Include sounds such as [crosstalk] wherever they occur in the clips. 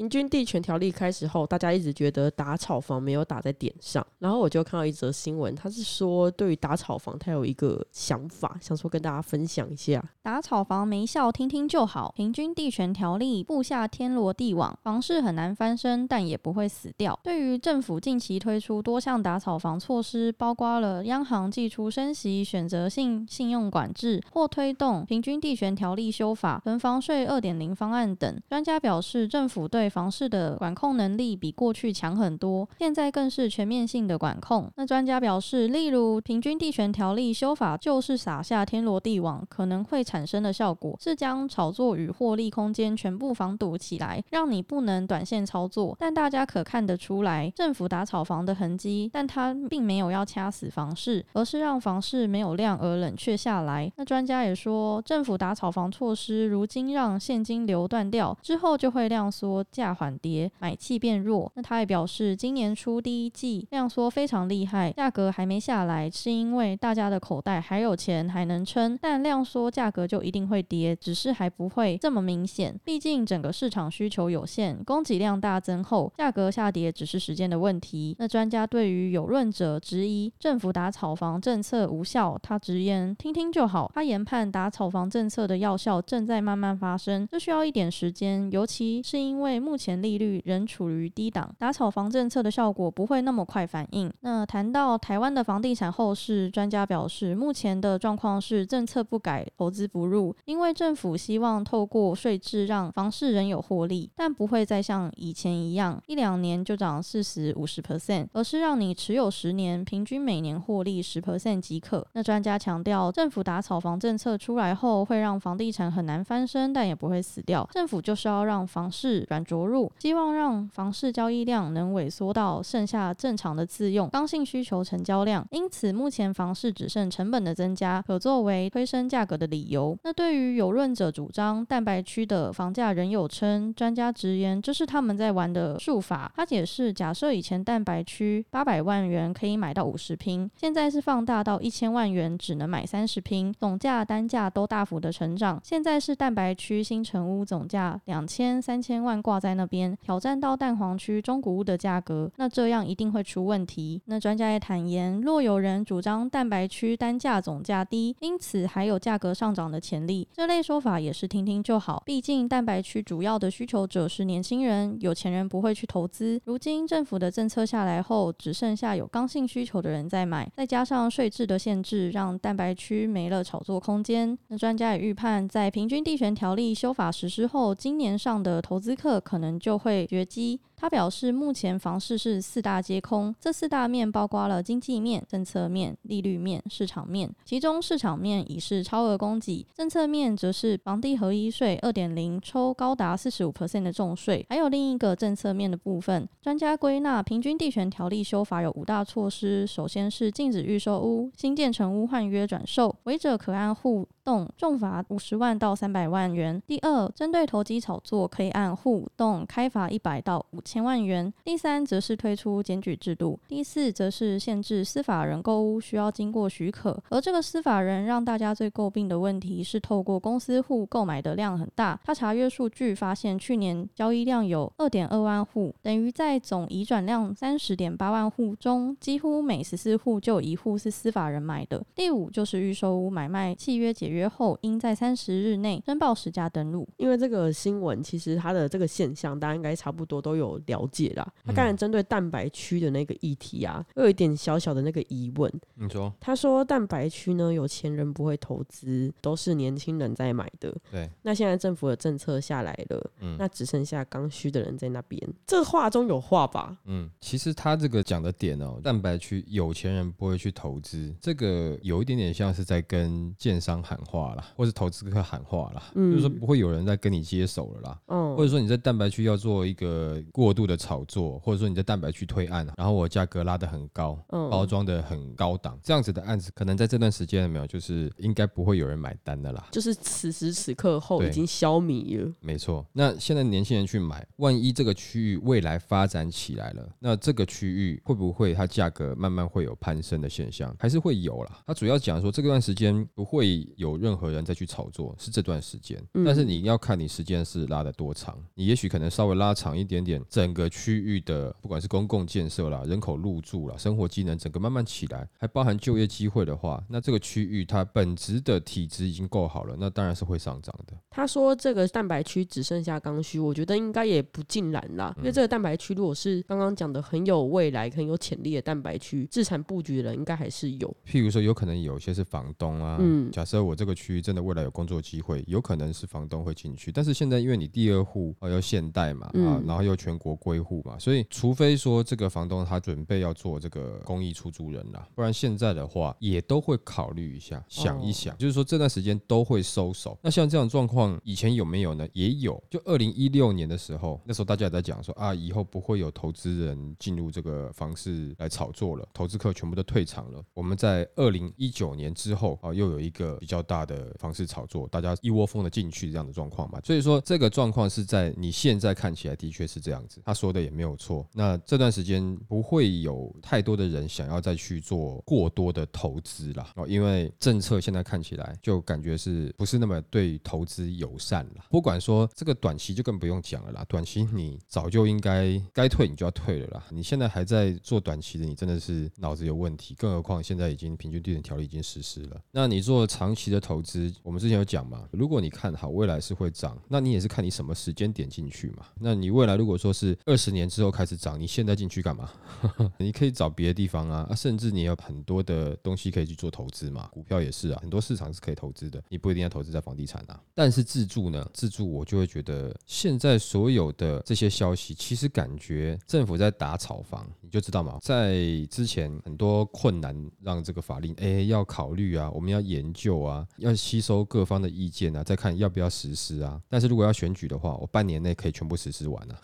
平均地权条例开始后，大家一直觉得打炒房没有打在点上。然后我就看到一则新闻，他是说对于打炒房，他有一个想法，想说跟大家分享一下。打炒房没效，听听就好。平均地权条例布下天罗地网，房市很难翻身，但也不会死掉。对于政府近期推出多项打炒房措施，包括了央行寄出升息、选择性信用管制或推动平均地权条例修法、囤房税二点零方案等，专家表示，政府对房市的管控能力比过去强很多，现在更是全面性的管控。那专家表示，例如平均地权条例修法，就是撒下天罗地网，可能会产生的效果是将炒作与获利空间全部防堵起来，让你不能短线操作。但大家可看得出来，政府打炒房的痕迹，但它并没有要掐死房市，而是让房市没有量而冷却下来。那专家也说，政府打炒房措施，如今让现金流断掉之后，就会量缩价。缓跌，买气变弱。那他也表示，今年初第一季量缩非常厉害，价格还没下来，是因为大家的口袋还有钱，还能撑。但量缩价格就一定会跌，只是还不会这么明显。毕竟整个市场需求有限，供给量大增后，价格下跌只是时间的问题。那专家对于有论者质疑政府打炒房政策无效，他直言听听就好。他研判打炒房政策的药效正在慢慢发生，这需要一点时间，尤其是因为目前。利率仍处于低档，打炒房政策的效果不会那么快反应。那谈到台湾的房地产后市，专家表示，目前的状况是政策不改，投资不入，因为政府希望透过税制让房市仍有获利，但不会再像以前一样一两年就涨四十五十 percent，而是让你持有十年，平均每年获利十 percent 即可。那专家强调，政府打炒房政策出来后，会让房地产很难翻身，但也不会死掉。政府就是要让房市软着入。希望让房市交易量能萎缩到剩下正常的自用刚性需求成交量，因此目前房市只剩成本的增加可作为推升价格的理由。那对于有论者主张蛋白区的房价仍有称，专家直言这是他们在玩的术法。他解释，假设以前蛋白区八百万元可以买到五十平，现在是放大到一千万元只能买三十平，总价单价都大幅的成长。现在是蛋白区新城屋总价两千三千万挂在那。边挑战到蛋黄区中古屋的价格，那这样一定会出问题。那专家也坦言，若有人主张蛋白区单价总价低，因此还有价格上涨的潜力，这类说法也是听听就好。毕竟蛋白区主要的需求者是年轻人，有钱人不会去投资。如今政府的政策下来后，只剩下有刚性需求的人在买，再加上税制的限制，让蛋白区没了炒作空间。那专家也预判，在平均地权条例修法实施后，今年上的投资客可能。就会绝迹。他表示，目前房市是四大皆空，这四大面包括了经济面、政策面、利率面、市场面。其中市场面已是超额供给，政策面则是房地合一税二点零抽高达四十五 percent 的重税。还有另一个政策面的部分，专家归纳平均地权条例修法有五大措施：首先是禁止预售屋、新建成屋换约转售，违者可按户重罚五十万到三百万元。第二，针对投机炒作，可以按户动开罚一百到五。千万元。第三，则是推出检举制度。第四，则是限制司法人购屋需要经过许可。而这个司法人让大家最诟病的问题是，透过公司户购买的量很大。他查阅数据发现，去年交易量有二点二万户，等于在总移转量三十点八万户中，几乎每十四户就有一户是司法人买的。第五，就是预售屋买卖契约解约后，应在三十日内申报实价登录。因为这个新闻，其实它的这个现象，大家应该差不多都有。了解啦，他刚才针对蛋白区的那个议题啊，又有一点小小的那个疑问。你说，他说蛋白区呢，有钱人不会投资，都是年轻人在买的。对，那现在政府的政策下来了，嗯，那只剩下刚需的人在那边。这话中有话吧？嗯，其实他这个讲的点哦，蛋白区有钱人不会去投资，这个有一点点像是在跟建商喊话啦，或是投资客喊话啦，就是说不会有人在跟你接手了啦。嗯，或者说你在蛋白区要做一个过。度的炒作，或者说你在蛋白区推案，然后我价格拉得很高，嗯包装的很高档，这样子的案子，可能在这段时间有没有，就是应该不会有人买单的啦。就是此时此刻后已经消弭了。没错，那现在年轻人去买，万一这个区域未来发展起来了，那这个区域会不会它价格慢慢会有攀升的现象？还是会有啦。它主要讲说这段时间不会有任何人再去炒作，是这段时间。嗯但是你要看你时间是拉得多长，你也许可能稍微拉长一点点，整个区域的不管是公共建设啦、人口入住啦、生活机能整个慢慢起来，还包含就业机会的话，那这个区域它本质的体质已经够好了，那当然是会上涨的。他说这个蛋白区只剩下刚需，我觉得应该也不尽然啦，因为这个蛋白区如果是刚刚讲的很有未来、很有潜力的蛋白区，自产布局的人应该还是有。譬如说，有可能有些是房东啊，嗯假设我这个区域真的未来有工作机会，有可能是房东会进去。但是现在因为你第二户啊要现代嘛，啊嗯，然后又全国归户嘛，所以除非说这个房东他准备要做这个公益出租人啦，不然现在的话也都会考虑一下，想一想，就是说这段时间都会收手。那像这样状况，以前有没有呢？也有，就二零一六年的时候，那时候大家也在讲说啊，以后不会有投资人进入这个房市来炒作了，投资客全部都退场了。我们在二零一九年之后啊，又有一个比较大的房市炒作，大家一窝蜂的进去这样的状况嘛。所以说这个状况是在你现在看起来的确是这样子，他说的也没有错。那这段时间不会有太多的人想要再去做过多的投资啦，哦，因为政策现在看起来就感觉是不是那么对投资友善了。不管说这个短期就更不用讲了啦，短期你早就应该该退你就要退了啦。你现在还在做短期的，你真的是脑子有问题。更何况现在已经平均地点条例已经实施了，那你做长期的投资，我们之前有讲嘛，如果你看好未来是会涨，那你也是看你什么时间点进去嘛。那你未来如果说是二十年之后开始涨，你现在进去干嘛？[laughs] 你可以找别的地方啊，啊，甚至你有很多的东西可以去做投资嘛，股票也是啊，很多市场是可以投资的，你不一定要投资在房地产啊。但是自住呢，自住我就会觉得现在所有的这些消息，其实感觉政府在打炒房，你就知道嘛，在之前很多困难让这个法令哎要考虑啊，我们要研究啊，要吸收各方的意见啊，再看要不要实施啊。但是如果要选举的话，我半年内可以全部实施完啊。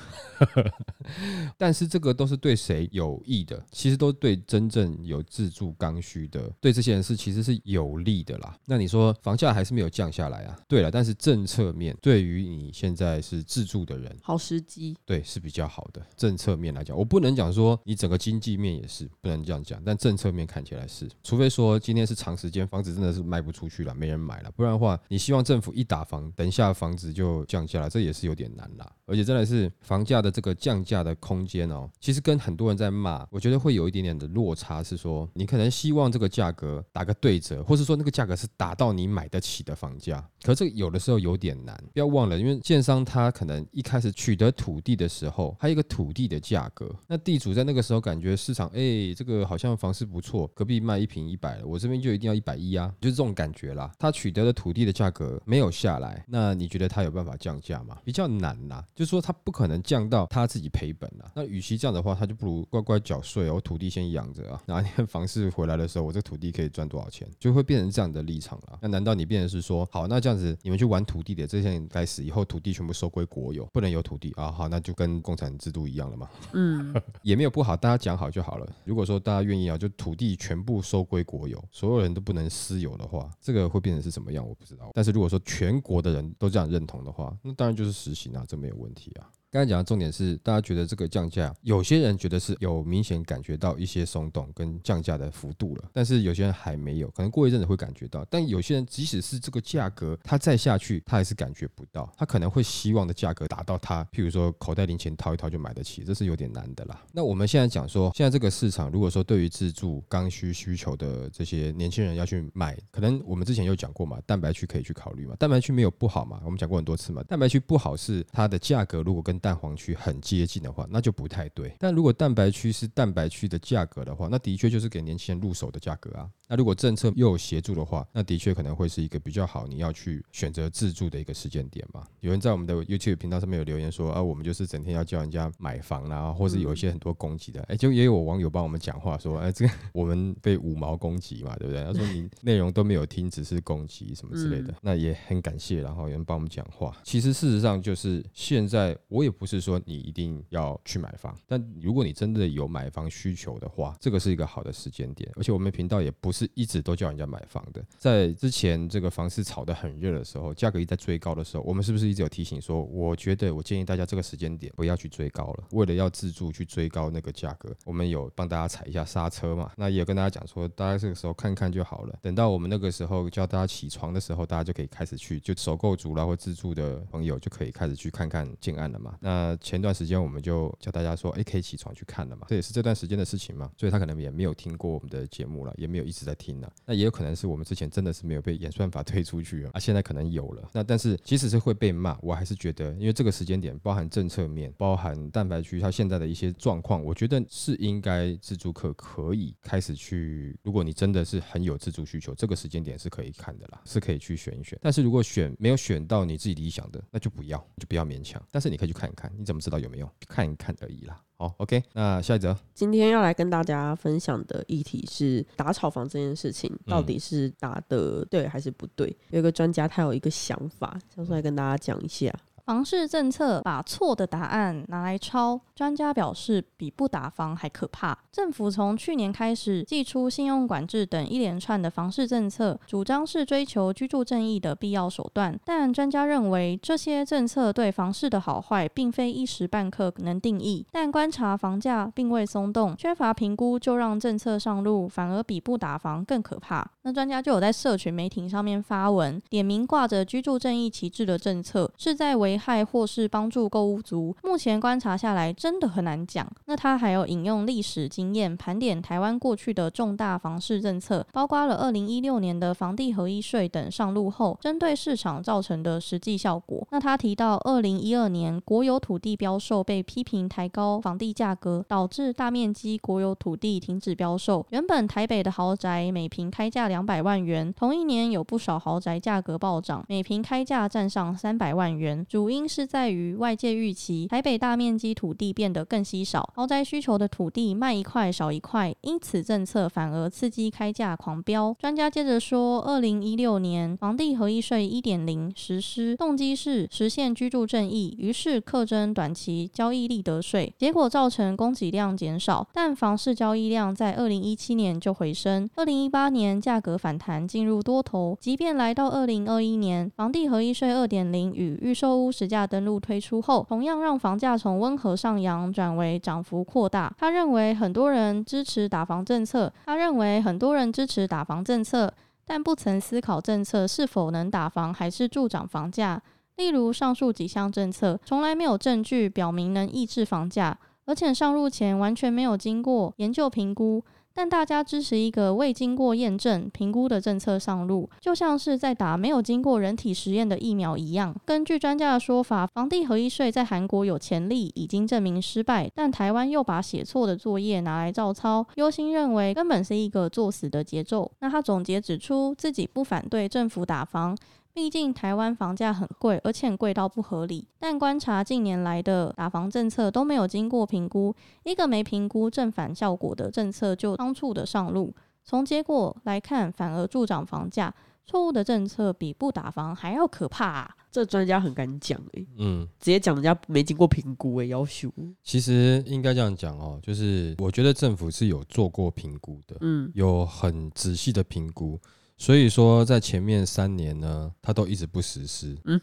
[laughs] 但是这个都是对谁有益的？其实都对真正有自住刚需的，对这些人是其实是有利的啦。那你说房价还是没有降下来啊？对了，但是政策面对于你现在是自住的人，好时机，对是比较好的。政策面来讲，我不能讲说你整个经济面也是不能这样讲，但政策面看起来是，除非说今天是长时间房子真的是卖不出去了，没人买了，不然的话，你希望政府一打房，等一下房子就降价了，这也是有点难啦。而且真的是房价的这个降价的空间哦，其实跟很多人在骂，我觉得会有一点点的落差，是说你可能希望这个价格打个对折，或是说那个价格是达到你买得起的房价，可这有的时候有点难。不要忘了，因为建商他可能一开始取得土地的时候，还有一个土地的价格，那地主在那个时候感觉市场，哎，这个好像房市不错，隔壁卖一平一百，我这边就一定要一百一啊，就是这种感觉啦。他取得的土地的价格没有下来，那你觉得他有办法降价吗？比较难啦，就是说他不可能降到他自己赔本啊。那与其这样的话，他就不如乖乖缴税哦，我土地先养着啊，哪天房市回来的时候，我这土地可以赚多少钱，就会变成这样的立场了。那难道你变成是说，好，那这样子你们去玩土地的这些人该死，以后土地全部收归国有，不能有土地啊？好，那就跟共产制度一样了嘛。嗯，也没有不好，大家讲好就好了。如果说大家愿意啊，就土地全部收归国有，所有人都不能私有的话，这个会变成是什么样，我不知道。但是如果说全国的人都这样认同的话，那当然就是实行啊，这没有问问题啊。刚才讲的重点是，大家觉得这个降价，有些人觉得是有明显感觉到一些松动跟降价的幅度了，但是有些人还没有，可能过一阵子会感觉到。但有些人即使是这个价格，他再下去，他还是感觉不到，他可能会希望的价格达到他，譬如说口袋零钱掏一掏就买得起，这是有点难的啦。那我们现在讲说，现在这个市场，如果说对于自住刚需需求的这些年轻人要去买，可能我们之前有讲过嘛，蛋白区可以去考虑嘛，蛋白区没有不好嘛，我们讲过很多次嘛，蛋白区不好是它的价格如果跟蛋黄区很接近的话，那就不太对。但如果蛋白区是蛋白区的价格的话，那的确就是给年轻人入手的价格啊。那如果政策又有协助的话，那的确可能会是一个比较好，你要去选择自住的一个时间点嘛。有人在我们的 YouTube 频道上面有留言说啊，我们就是整天要叫人家买房啦、或是有一些很多攻击的，哎、就也有网友帮我们讲话说，哎、这个 [laughs] 我们被五毛攻击嘛，对不对？他说你内容都没有听，只是攻击什么之类的，那也很感谢，然后有人帮我们讲话。其实事实上就是现在我也不是说你一定要去买房，但如果你真的有买房需求的话，这个是一个好的时间点。而且我们频道也不是一直都叫人家买房的，在之前这个房市炒得很热的时候，价格一直在追高的时候，我们是不是一直有提醒说，我觉得我建议大家这个时间点不要去追高了，为了要自住去追高那个价格，我们有帮大家踩一下刹车嘛？那也有跟大家讲说，大家这个时候看看就好了，等到我们那个时候叫大家起床的时候，大家就可以开始去，就首购族啦或自住的朋友就可以开始去看看建案了嘛。那前段时间我们就叫大家说，哎，可以起床去看了嘛，这也是这段时间的事情嘛，所以他可能也没有听过我们的节目了，也没有一直在听了。那也有可能是我们之前真的是没有被演算法推出去啊，现在可能有了。那但是即使是会被骂，我还是觉得，因为这个时间点包含政策面，包含蛋白区它现在的一些状况，我觉得是应该自助客可以开始去，如果你真的是很有自助需求，这个时间点是可以看的啦，是可以去选一选。但是如果选没有选到你自己理想的，那就不要，就不要勉强。但是你可以去看一看，你怎么知道有没有？看一看而已啦。好，OK，那下一则，今天要来跟大家分享的议题是打炒房这件事情，到底是打的对还是不对？有一个专家他有一个想法，想出来跟大家讲一下。房市政策把错的答案拿来抄，专家表示比不打房还可怕。政府从去年开始祭出信用管制等一连串的房市政策，主张是追求居住正义的必要手段。但专家认为，这些政策对房市的好坏并非一时半刻能定义。但观察房价并未松动，缺乏评估就让政策上路，反而比不打房更可怕。那专家就有在社群媒体上面发文，点名挂着居住正义旗帜的政策是在为害或是帮助购物族，目前观察下来真的很难讲。那他还有引用历史经验，盘点台湾过去的重大房市政策，包括了二零一六年的房地合一税等上路后，针对市场造成的实际效果。那他提到，二零一二年国有土地标售被批评抬高房地价格，导致大面积国有土地停止标售。原本台北的豪宅每平开价两百万元，同一年有不少豪宅价格暴涨，每平开价占上三百万元。主主因是在于外界预期台北大面积土地变得更稀少，豪宅需求的土地卖一块少一块，因此政策反而刺激开价狂飙。专家接着说，二零一六年房地合一税一点零实施，动机是实现居住正义，于是课征短期交易利得税，结果造成供给量减少，但房市交易量在二零一七年就回升，二零一八年价格反弹进入多头，即便来到二零二一年，房地合一税二点零与预售屋。实价登录推出后，同样让房价从温和上扬转为涨幅扩大。他认为很多人支持打房政策，他认为很多人支持打房政策，但不曾思考政策是否能打房还是助长房价。例如上述几项政策，从来没有证据表明能抑制房价，而且上路前完全没有经过研究评估。但大家支持一个未经过验证、评估的政策上路，就像是在打没有经过人体实验的疫苗一样。根据专家的说法，房地合一税在韩国有潜力，已经证明失败，但台湾又把写错的作业拿来照抄。忧心认为根本是一个作死的节奏。那他总结指出，自己不反对政府打房。毕竟台湾房价很贵，而且贵到不合理。但观察近年来的打房政策都没有经过评估，一个没评估正反效果的政策就仓促的上路。从结果来看，反而助长房价。错误的政策比不打房还要可怕。这专家很敢讲哎，嗯，直接讲人家没经过评估哎，要求。其实应该这样讲哦，就是我觉得政府是有做过评估的，嗯，有很仔细的评估。所以说，在前面三年呢，他都一直不实施。嗯，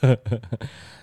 [laughs]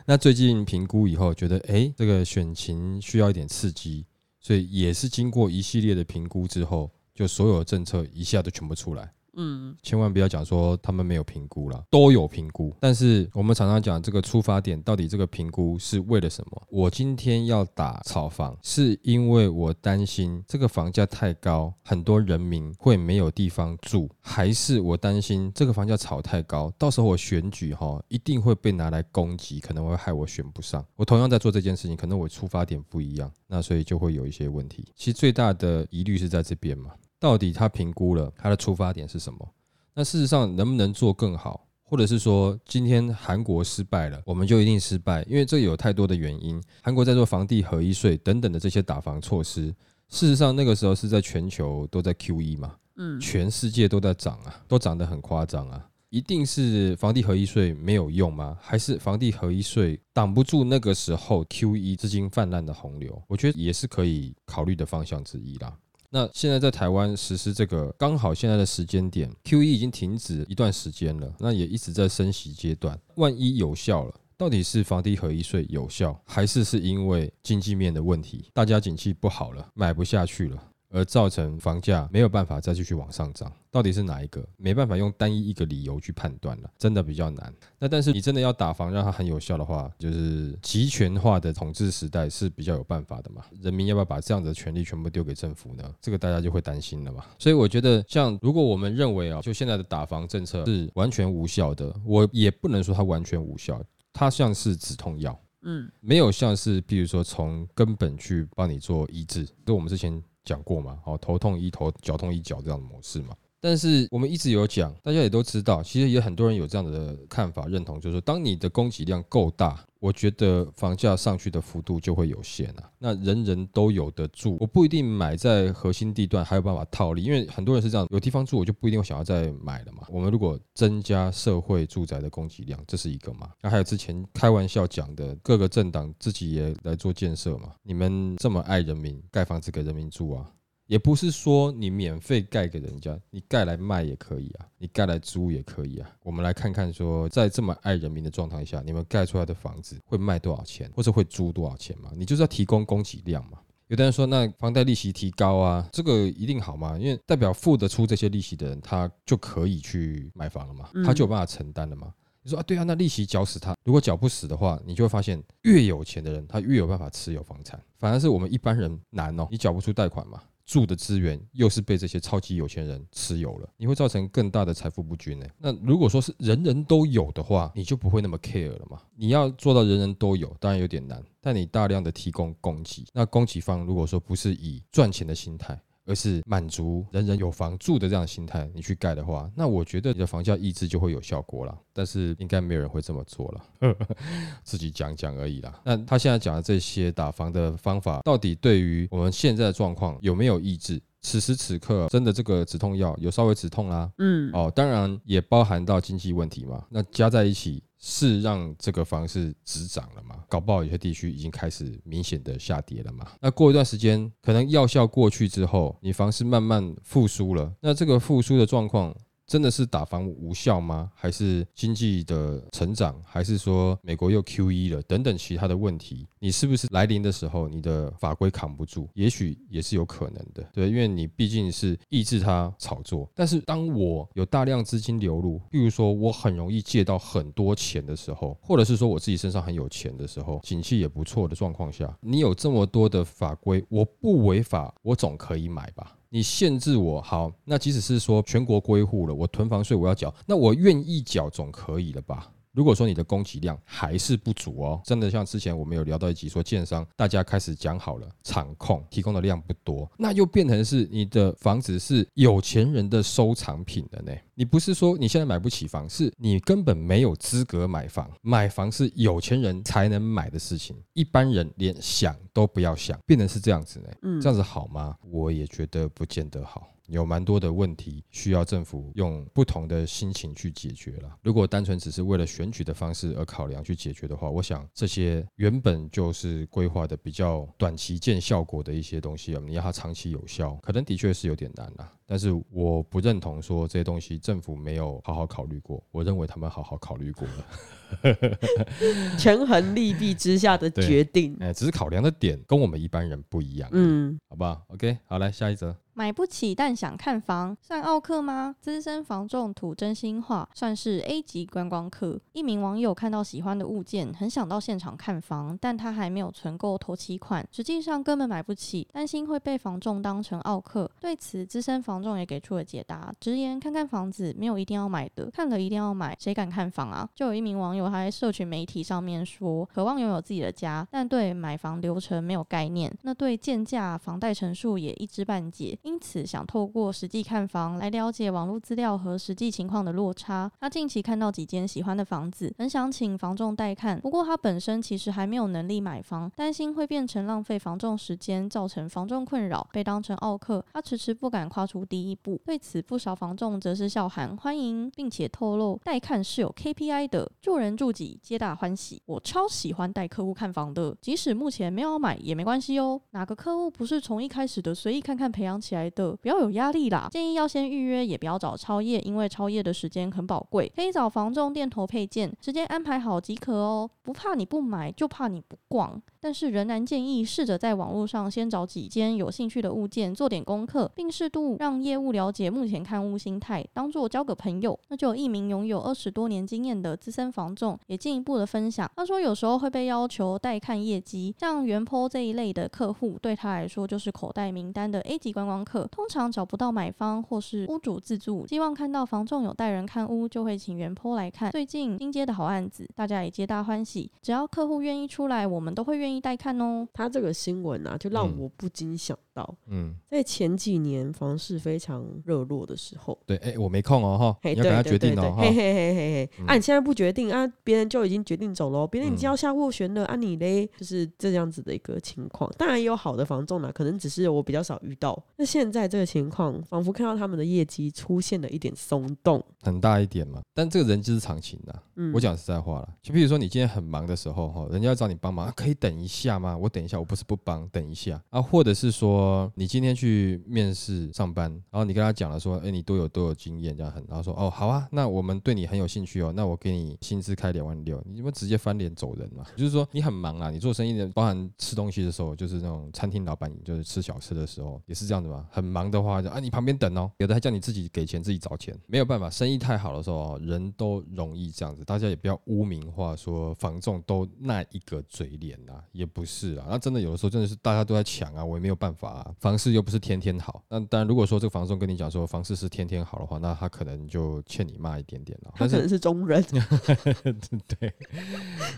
那最近评估以后，觉得哎，这个选情需要一点刺激，所以也是经过一系列的评估之后，就所有政策一下都全部出来。嗯，千万不要讲说他们没有评估了，都有评估。但是我们常常讲这个出发点，到底这个评估是为了什么？我今天要打炒房，是因为我担心这个房价太高，很多人民会没有地方住，还是我担心这个房价炒太高，到时候我选举哈一定会被拿来攻击，可能会害我选不上。我同样在做这件事情，可能我出发点不一样，那所以就会有一些问题。其实最大的疑虑是在这边嘛。到底他评估了他的出发点是什么？那事实上能不能做更好，或者是说今天韩国失败了，我们就一定失败？因为这有太多的原因。韩国在做房地合一税等等的这些打房措施，事实上那个时候是在全球都在 Q E 嘛，嗯，全世界都在涨啊，都涨得很夸张啊。一定是房地合一税没有用吗？还是房地合一税挡不住那个时候 Q E 资金泛滥的洪流？我觉得也是可以考虑的方向之一啦。那现在在台湾实施这个，刚好现在的时间点，Q E 已经停止一段时间了，那也一直在升息阶段。万一有效了，到底是房地合一税有效，还是是因为经济面的问题，大家景气不好了，买不下去了？而造成房价没有办法再继续往上涨，到底是哪一个？没办法用单一一个理由去判断了，真的比较难。那但是你真的要打房让它很有效的话，就是集权化的统治时代是比较有办法的嘛？人民要不要把这样的权利全部丢给政府呢？这个大家就会担心了嘛。所以我觉得，像如果我们认为啊，就现在的打房政策是完全无效的，我也不能说它完全无效，它像是止痛药，嗯，没有像是比如说从根本去帮你做医治，就我们之前。讲过嘛？好，头痛医头，脚痛医脚这样的模式嘛。但是我们一直有讲，大家也都知道，其实也很多人有这样的看法认同，就是说，当你的供给量够大。我觉得房价上去的幅度就会有限啊。那人人都有的住，我不一定买在核心地段还有办法套利，因为很多人是这样，有地方住我就不一定想要再买了嘛。我们如果增加社会住宅的供给量，这是一个嘛。那还有之前开玩笑讲的，各个政党自己也来做建设嘛。你们这么爱人民，盖房子给人民住啊。也不是说你免费盖给人家，你盖来卖也可以啊，你盖来租也可以啊。我们来看看说，在这么爱人民的状态下，你们盖出来的房子会卖多少钱，或者会租多少钱嘛？你就是要提供供给量嘛。有的人说，那房贷利息提高啊，这个一定好吗？因为代表付得出这些利息的人，他就可以去买房了嘛，他就有办法承担了嘛。你说啊，对啊，那利息缴死他，如果缴不死的话，你就会发现，越有钱的人，他越有办法持有房产，反而是我们一般人难哦，你缴不出贷款嘛。住的资源又是被这些超级有钱人持有了，你会造成更大的财富不均呢。那如果说是人人都有的话，你就不会那么 care 了嘛。你要做到人人都有，当然有点难，但你大量的提供供给，那供给方如果说不是以赚钱的心态。而是满足人人有房住的这样的心态，你去盖的话，那我觉得你的房价抑制就会有效果了。但是应该没有人会这么做了，[laughs] 自己讲讲而已啦。那他现在讲的这些打房的方法，到底对于我们现在的状况有没有抑制？此时此刻，真的这个止痛药有稍微止痛啦，嗯，哦，当然也包含到经济问题嘛。那加在一起。是让这个房市止涨了吗？搞不好有些地区已经开始明显的下跌了嘛？那过一段时间，可能药效过去之后，你房市慢慢复苏了，那这个复苏的状况。真的是打房无效吗？还是经济的成长？还是说美国又 Q E 了？等等其他的问题，你是不是来临的时候，你的法规扛不住？也许也是有可能的，对，因为你毕竟是抑制它炒作。但是当我有大量资金流入，譬如说我很容易借到很多钱的时候，或者是说我自己身上很有钱的时候，景气也不错的状况下，你有这么多的法规，我不违法，我总可以买吧？你限制我好，那即使是说全国归户了，我囤房税我要缴，那我愿意缴总可以了吧？如果说你的供给量还是不足哦，真的像之前我们有聊到一集说，建商大家开始讲好了，场控提供的量不多，那又变成是你的房子是有钱人的收藏品了呢？你不是说你现在买不起房，是你根本没有资格买房，买房是有钱人才能买的事情，一般人连想都不要想，变成是这样子呢？嗯，这样子好吗？我也觉得不见得好。有蛮多的问题需要政府用不同的心情去解决了。如果单纯只是为了选举的方式而考量去解决的话，我想这些原本就是规划的比较短期见效果的一些东西啊，你要它长期有效，可能的确是有点难了。但是我不认同说这些东西政府没有好好考虑过，我认为他们好好考虑过了，[laughs] 权衡利弊之下的决定。哎，只是考量的点跟我们一般人不一样。嗯，好不好？OK，好，来下一则。买不起但想看房，算奥克吗？资深房仲吐真心话，算是 A 级观光客。一名网友看到喜欢的物件，很想到现场看房，但他还没有存够头期款，实际上根本买不起，担心会被房仲当成奥克。对此，资深房仲也给出了解答，直言看看房子没有一定要买的，看了一定要买，谁敢看房啊？就有一名网友他在社群媒体上面说，渴望拥有自己的家，但对买房流程没有概念，那对建价、房贷陈述也一知半解。因此想透过实际看房来了解网络资料和实际情况的落差。他近期看到几间喜欢的房子，很想请房仲带看，不过他本身其实还没有能力买房，担心会变成浪费房仲时间，造成房仲困扰，被当成奥客，他迟迟不敢跨出第一步。对此，不少房仲则是笑喊欢迎，并且透露带看是有 KPI 的，助人助己，皆大欢喜。我超喜欢带客户看房的，即使目前没有买也没关系哦。哪个客户不是从一开始的随意看看培养起来来的？不要有压力啦，建议要先预约，也不要找超夜，因为超夜的时间很宝贵，可以找房仲店头配件，时间安排好即可哦。不怕你不买，就怕你不逛。但是仍然建议试着在网络上先找几间有兴趣的物件，做点功课，并适度让业务了解目前看屋心态，当做交个朋友。那就有一名拥有二十多年经验的资深房仲，也进一步的分享，他说有时候会被要求带看业绩，像原坡这一类的客户，对他来说就是口袋名单的 A 级观光客，通常找不到买方或是屋主自住，希望看到房仲有带人看屋，就会请原坡来看。最近新接的好案子，大家也皆大欢喜，只要客户愿意出来，我们都会愿意带看哦。他这个新闻啊，就让嗯我不禁想到，嗯，在前几年房市非常热络的时候，对，哎，我没空哦哈，嘿，你要赶快对对对对，决定哦哈嘿。嘿嘿嘿嘿，啊，嗯你现在不决定啊，别人就已经决定走了，别人已经嗯要下斡旋了啊，你嘞，就是这样子的一个情况。当然也有好的房仲啦，可能只是我比较少遇到。那现在这个情况，仿佛看到他们的业绩出现了一点松动。很大一点嘛，但这个人之常情的、嗯，我讲实在话了，就比如说你今天很忙的时候哈，人家要找你帮忙，啊可以等一下吗？我等一下，我不是不帮，等一下啊，或者是说你今天去面试上班，然后你跟他讲了说，哎，你都有都有经验这样很，然后说哦好啊，那我们对你很有兴趣哦，那我给你薪资开两万六，你们直接翻脸走人嘛？就是说你很忙啊，你做生意的，包含吃东西的时候，就是那种餐厅老板，就是吃小吃的时候也是这样子嘛，很忙的话就啊你旁边等哦，有的还叫你自己给钱自己找钱，没有办法，生意太好的时候哦，人都容易这样子，大家也不要污名化说房仲都那一个嘴脸啊，也不是啊，那真的有的时候真的是大家都在抢啊，我也没有办法啊，房市又不是天天好，那当然如果说这个房仲跟你讲说房市是天天好的话，那他可能就欠你骂一点点了，可能是中人，[laughs] 对，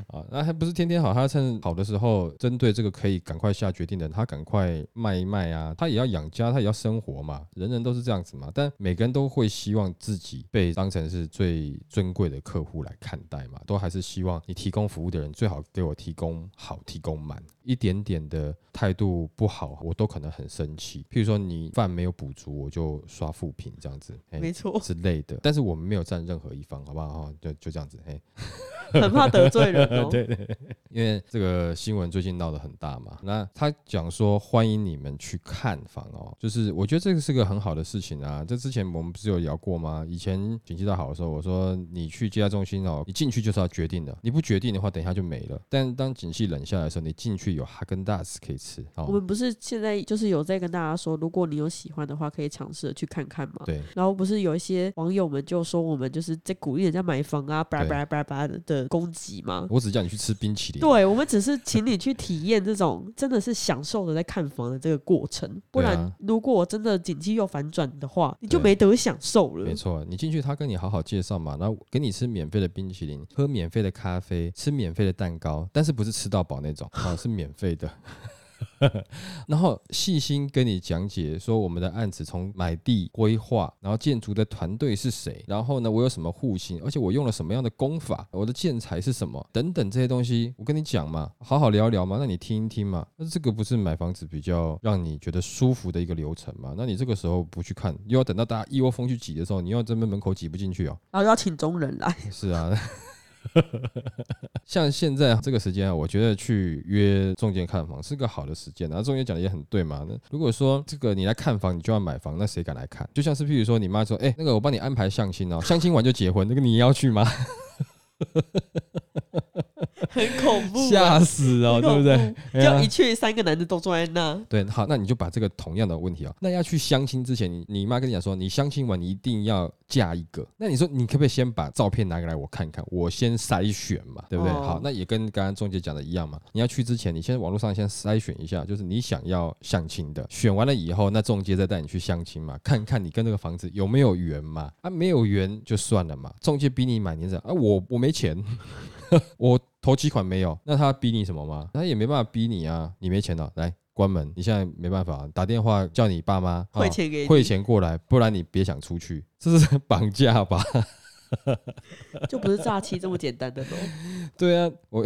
啊，那还不是天天好，他趁好的时候，针对这个可以赶快下决定的人，他赶快卖一卖啊，他也要养家，他也要生活嘛，人人都是这样子嘛，但每个人都会希望自己被当成是最尊贵的客户来看待嘛，都还是希望你提供服务的人最好给我提供好，提供满，一点点的态度不好，我都可能很生气。譬如说你饭没有补足，我就刷负评这样子，哎没错，之类的，但是我们没有占任何一方，好不好？哈，就就这样子，嘿。[laughs] 很怕得罪人哦。[laughs] 对对，因为这个新闻最近闹得很大嘛，那他讲说欢迎你们去看房哦，就是我觉得这个是个很好的事情啊。这之前我们不是有聊过吗？以前景气大好的时候，我说你去接待中心哦，你进去就是要决定的，你不决定的话，等一下就没了。但当景气冷下来的时候，你进去有哈根达斯可以吃哦。我们不是现在就是有在跟大家说，如果你有喜欢的话，可以尝试的去看看嘛。对，然后不是有一些网友们就说我们就是在鼓励人家买房啊，叭对叭叭叭的的攻击吗？我只叫你去吃冰淇淋。对，我们只是请你去体验这种真的是享受的在看房的这个过程，不然啊如果真的景气又反转的话，你就没得享受了没。错，你进去，他跟你好好介绍嘛，然后给你吃免费的冰淇淋，喝免费的咖啡，吃免费的蛋糕，但是不是吃到饱那种啊，是免费的。[laughs] 然后细心跟你讲解说我们的案子从买地规划，然后建筑的团队是谁，然后呢我有什么户型，而且我用了什么样的工法，我的建材是什么等等这些东西，我跟你讲嘛，好好聊一聊嘛，那你听一听嘛，那这个不是买房子比较让你觉得舒服的一个流程嘛？那你这个时候不去看，又要等到大家一窝蜂去挤的时候，你要这边门口挤不进去哦。然后要请中人来，是啊，[laughs] 像现在这个时间啊，我觉得去约中介看房是个好的时间。然后中介讲的也很对嘛。那如果说这个你来看房，你就要买房，那谁敢来看？就像是譬如说你妈说，哎、那个我帮你安排相亲哦，相亲完就结婚，那个你要去吗？[laughs] 很恐怖啊，吓死哦，对不对？恐怖哎呀就一去三个男的都坐在那，对，好，那你就把这个同样的问题哦，那要去相亲之前，你你妈跟你讲说，你相亲完你一定要嫁一个，那你说你可不可以先把照片拿过来我看看，我先筛选嘛，对不对？哦好，那也跟刚刚中介讲的一样嘛，你要去之前，你先网络上先筛选一下，就是你想要相亲的，选完了以后，那中介再带你去相亲嘛，看看你跟这个房子有没有缘嘛，啊，没有缘就算了嘛，中介逼你买，你怎啊，我我没钱。[laughs] 我头期款没有，那他逼你什么吗？他也没办法逼你啊，你没钱了，来关门，你现在没办法打电话叫你爸妈啊汇钱给你，汇钱过来，不然你别想出去，这是绑架吧？[laughs] 就不是诈欺这么简单的喽。对啊，我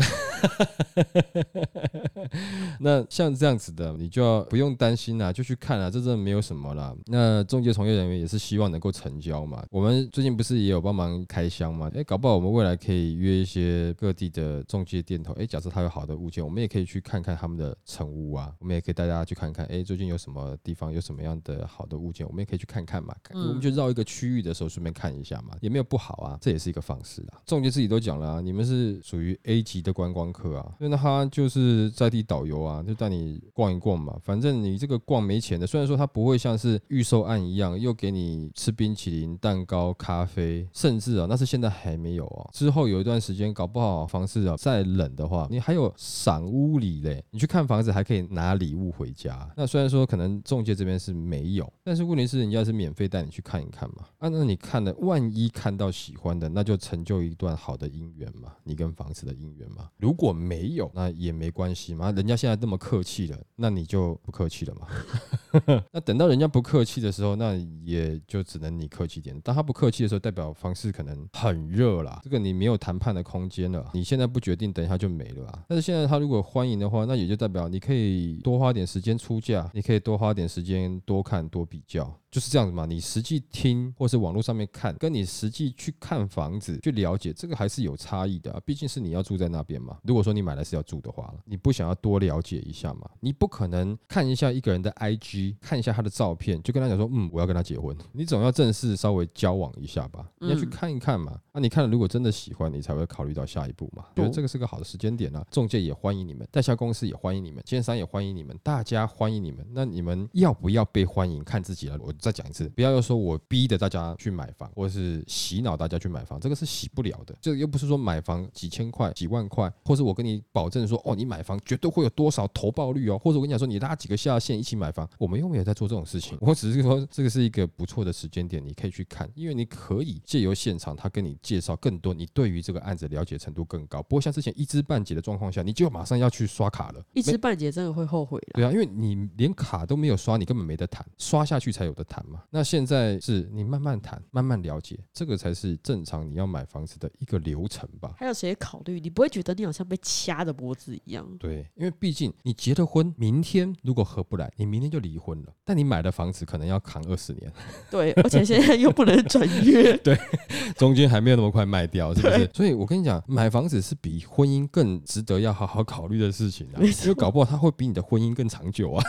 [laughs] 那像这样子的，你就要不用担心啦，就去看啊，这真的没有什么啦。那中介从业人员也是希望能够成交嘛。我们最近不是也有帮忙开箱嘛？哎，搞不好我们未来可以约一些各地的中介店头，哎，假设他有好的物件，我们也可以去看看他们的成屋啊，我们也可以带大家去看看，哎，最近有什么地方有什么样的好的物件，我们也可以去看看嘛。嗯我们就绕一个区域的时候顺便看一下嘛，也没有不好好啊，这也是一个方式啊。中介自己都讲了啊，你们是属于 A 级的观光客啊，所以那他就是在地导游啊，就带你逛一逛嘛。反正你这个逛没钱的，虽然说他不会像是预售案一样，又给你吃冰淇淋、蛋糕、咖啡，甚至啊，那是现在还没有啊。之后有一段时间，搞不好房市啊再冷的话，你还有赏屋礼嘞，你去看房子还可以拿礼物回家。那虽然说可能中介这边是没有，但是问题是人家是免费带你去看一看嘛。啊，那你看的，万一看到喜欢的，那就成就一段好的姻缘嘛，你跟房子的姻缘嘛。如果没有，那也没关系嘛，人家现在这么客气了，那你就不客气了嘛。[laughs] 那等到人家不客气的时候，那也就只能你客气点。当他不客气的时候，代表房市可能很热啦，这个你没有谈判的空间了。你现在不决定，等一下就没了啊。但是现在他如果欢迎的话，那也就代表你可以多花点时间出价，你可以多花点时间多看多比较。就是这样子嘛，你实际听或是网络上面看，跟你实际去看房子去了解，这个还是有差异的啊。毕竟是你要住在那边嘛。如果说你买来是要住的话，你不想要多了解一下嘛？你不可能看一下一个人的 IG，看一下他的照片，就跟他讲说，嗯，我要跟他结婚。你总要正式稍微交往一下吧，你要去嗯看一看嘛。那、你看了，如果真的喜欢，你才会考虑到下一步嘛。觉得这个是个好的时间点啊。中介也欢迎你们，代销公司也欢迎你们，建商也欢迎你们，大家欢迎你们。那你们要不要被欢迎，看自己了。我再讲一次，不要又说我逼着大家去买房，或是洗脑大家去买房，这个是洗不了的。这个又不是说买房几千块、几万块，或是我跟你保证说，哦，你买房绝对会有多少投报率哦，或者我跟你讲说，你拉几个下线一起买房，我们又没有在做这种事情。我只是说，这个是一个不错的时间点，你可以去看，因为你可以借由现场他跟你介绍更多，你对于这个案子了解程度更高，不过像之前一知半解的状况下，你就马上要去刷卡了。一知半解真的会后悔的。对啊，因为你连卡都没有刷，你根本没得谈，刷下去才有的谈嘛。那现在是你慢慢谈，慢慢了解，这个才是正常你要买房子的一个流程吧。还有谁考虑？你不会觉得你好像被掐着脖子一样？对，因为毕竟你结了婚，明天如果合不来，你明天就离婚了。但你买的房子可能要扛二十年，对，而且现在又不能转约。[laughs] 对中间还没有那么快卖掉，是不是？所以我跟你讲，买房子是比婚姻更值得要好好考虑的事情啊，因为搞不好它会比你的婚姻更长久啊。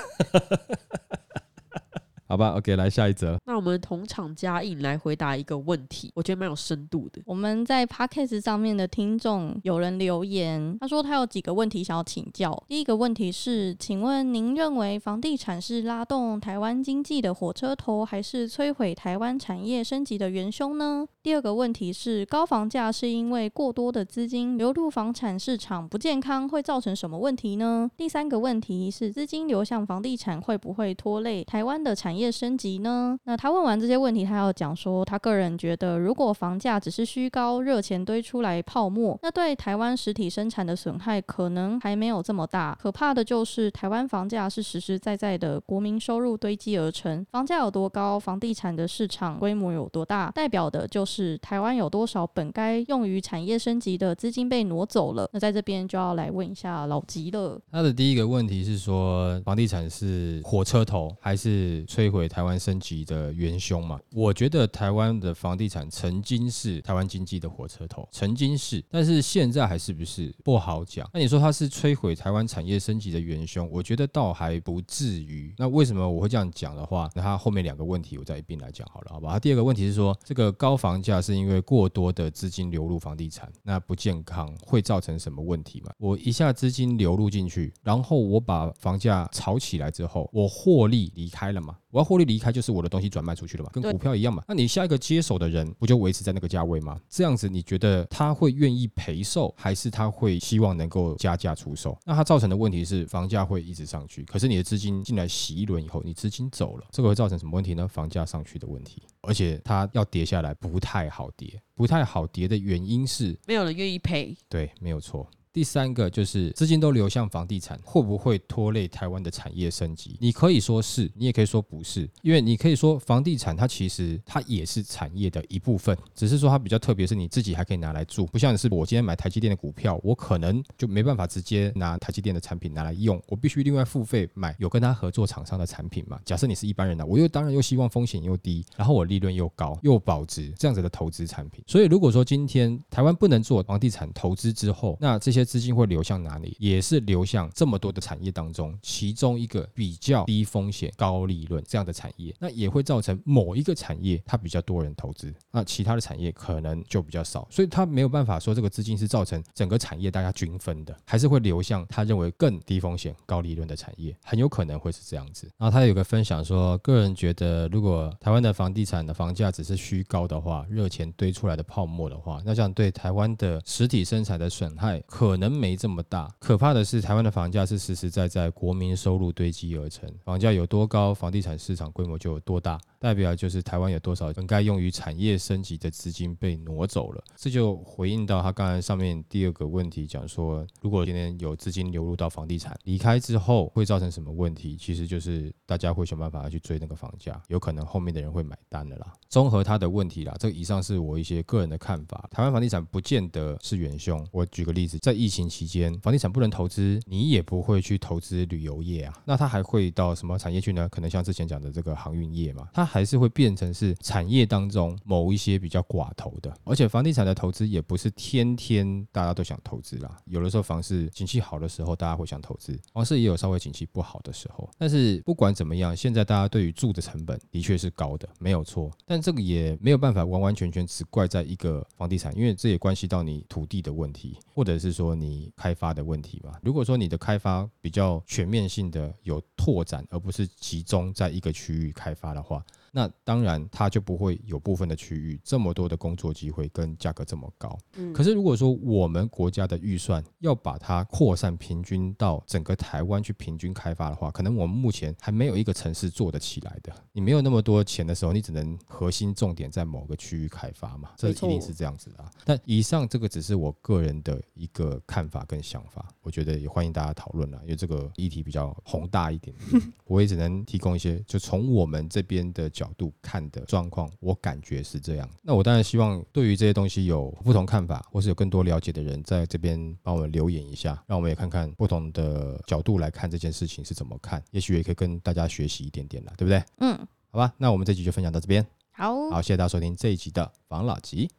好吧，OK，来下一则。那我们同场加印来回答一个问题，我觉得蛮有深度的。我们在 podcast 上面的听众有人留言，他说他有几个问题想要请教。第一个问题是，请问您认为房地产是拉动台湾经济的火车头，还是摧毁台湾产业升级的元凶呢？第二个问题是，高房价是因为过多的资金流入房产市场不健康，会造成什么问题呢？第三个问题是，资金流向房地产会不会拖累台湾的产业升级呢？那他问完这些问题，他要讲说，他个人觉得，如果房价只是虚高、热钱堆出来泡沫，那对台湾实体生产的损害可能还没有这么大。可怕的就是台湾房价是实实在在的国民收入堆积而成，房价有多高，房地产的市场规模有多大，代表的就是是台湾有多少本该用于产业升级的资金被挪走了。那在这边就要来问一下老吉了。他的第一个问题是说，房地产是火车头还是摧毁台湾升级的元凶嘛？我觉得台湾的房地产曾经是台湾经济的火车头，曾经是，但是现在还是不是不好讲。那你说它是摧毁台湾产业升级的元凶，我觉得倒还不至于。那为什么我会这样讲的话，那他后面两个问题我再一并来讲好了，好吧？他第二个问题是说，这个高房价是因为过多的资金流入房地产，那不健康会造成什么问题嘛？我一下资金流入进去，然后我把房价炒起来之后，我获利离开了吗？我要获利离开，就是我的东西转卖出去了嘛，跟股票一样嘛。那你下一个接手的人不就维持在那个价位吗？这样子你觉得他会愿意赔售，还是他会希望能够加价出售？那它造成的问题是房价会一直上去，可是你的资金进来洗一轮以后，你资金走了，这个会造成什么问题呢？房价上去的问题，而且它要跌下来不太好跌，不太好跌的原因是没有人愿意赔。对，没有错。第三个就是资金都流向房地产，会不会拖累台湾的产业升级？你可以说是，你也可以说不是，因为你可以说房地产它其实它也是产业的一部分，只是说它比较特别，是你自己还可以拿来住，不像是我今天买台积电的股票，我可能就没办法直接拿台积电的产品拿来用，我必须另外付费买有跟他合作厂商的产品嘛。假设你是一般人呢，我又当然又希望风险又低，然后我利润又高又保值这样子的投资产品。所以如果说今天台湾不能做房地产投资之后，那这些资金会流向哪里？也是流向这么多的产业当中，其中一个比较低风险高利润这样的产业，那也会造成某一个产业它比较多人投资，那其他的产业可能就比较少，所以它没有办法说这个资金是造成整个产业大家均分的，还是会流向他认为更低风险高利润的产业，很有可能会是这样子。然后他有个分享说，个人觉得如果台湾的房地产的房价只是虚高的话，热钱堆出来的泡沫的话，那这样对台湾的实体生产的损害可可能没这么大。可怕的是，台湾的房价是实实在在国民收入堆积而成，房价有多高，房地产市场规模就有多大，代表就是台湾有多少应该用于产业升级的资金被挪走了。这就回应到他刚才上面第二个问题，讲说如果今天有资金流入到房地产，离开之后会造成什么问题？其实就是大家会想办法去追那个房价，有可能后面的人会买单的啦。综合他的问题啦，这以上是我一些个人的看法。台湾房地产不见得是元凶。我举个例子，在疫情期间，房地产不能投资，你也不会去投资旅游业啊。那它还会到什么产业去呢？可能像之前讲的这个航运业嘛，它还是会变成是产业当中某一些比较寡头的。而且房地产的投资也不是天天大家都想投资啦，有的时候房市景气好的时候，大家会想投资；房市也有稍微景气不好的时候。但是不管怎么样，现在大家对于住的成本的确是高的，没有错。但这个也没有办法完完全全只怪在一个房地产，因为这也关系到你土地的问题，或者是说你开发的问题吧。如果说你的开发比较全面性的有拓展，而不是集中在一个区域开发的话。那当然，它就不会有部分的区域这么多的工作机会跟价格这么高。嗯，可是如果说我们国家的预算要把它扩散平均到整个台湾去平均开发的话，可能我们目前还没有一个城市做得起来的。你没有那么多钱的时候，你只能核心重点在某个区域开发嘛，这一定是这样子的。但以上这个只是我个人的一个看法跟想法，我觉得也欢迎大家讨论了，因为这个议题比较宏大一点，[laughs] 我也只能提供一些，就从我们这边的角。角度看的状况，我感觉是这样。那我当然希望对于这些东西有不同看法，或是有更多了解的人在这边帮我们留言一下，让我们也看看不同的角度来看这件事情是怎么看，也许也可以跟大家学习一点点了，对不对？嗯，好吧，那我们这集就分享到这边。好，好，谢谢大家收听这一集的防老集，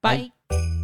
拜。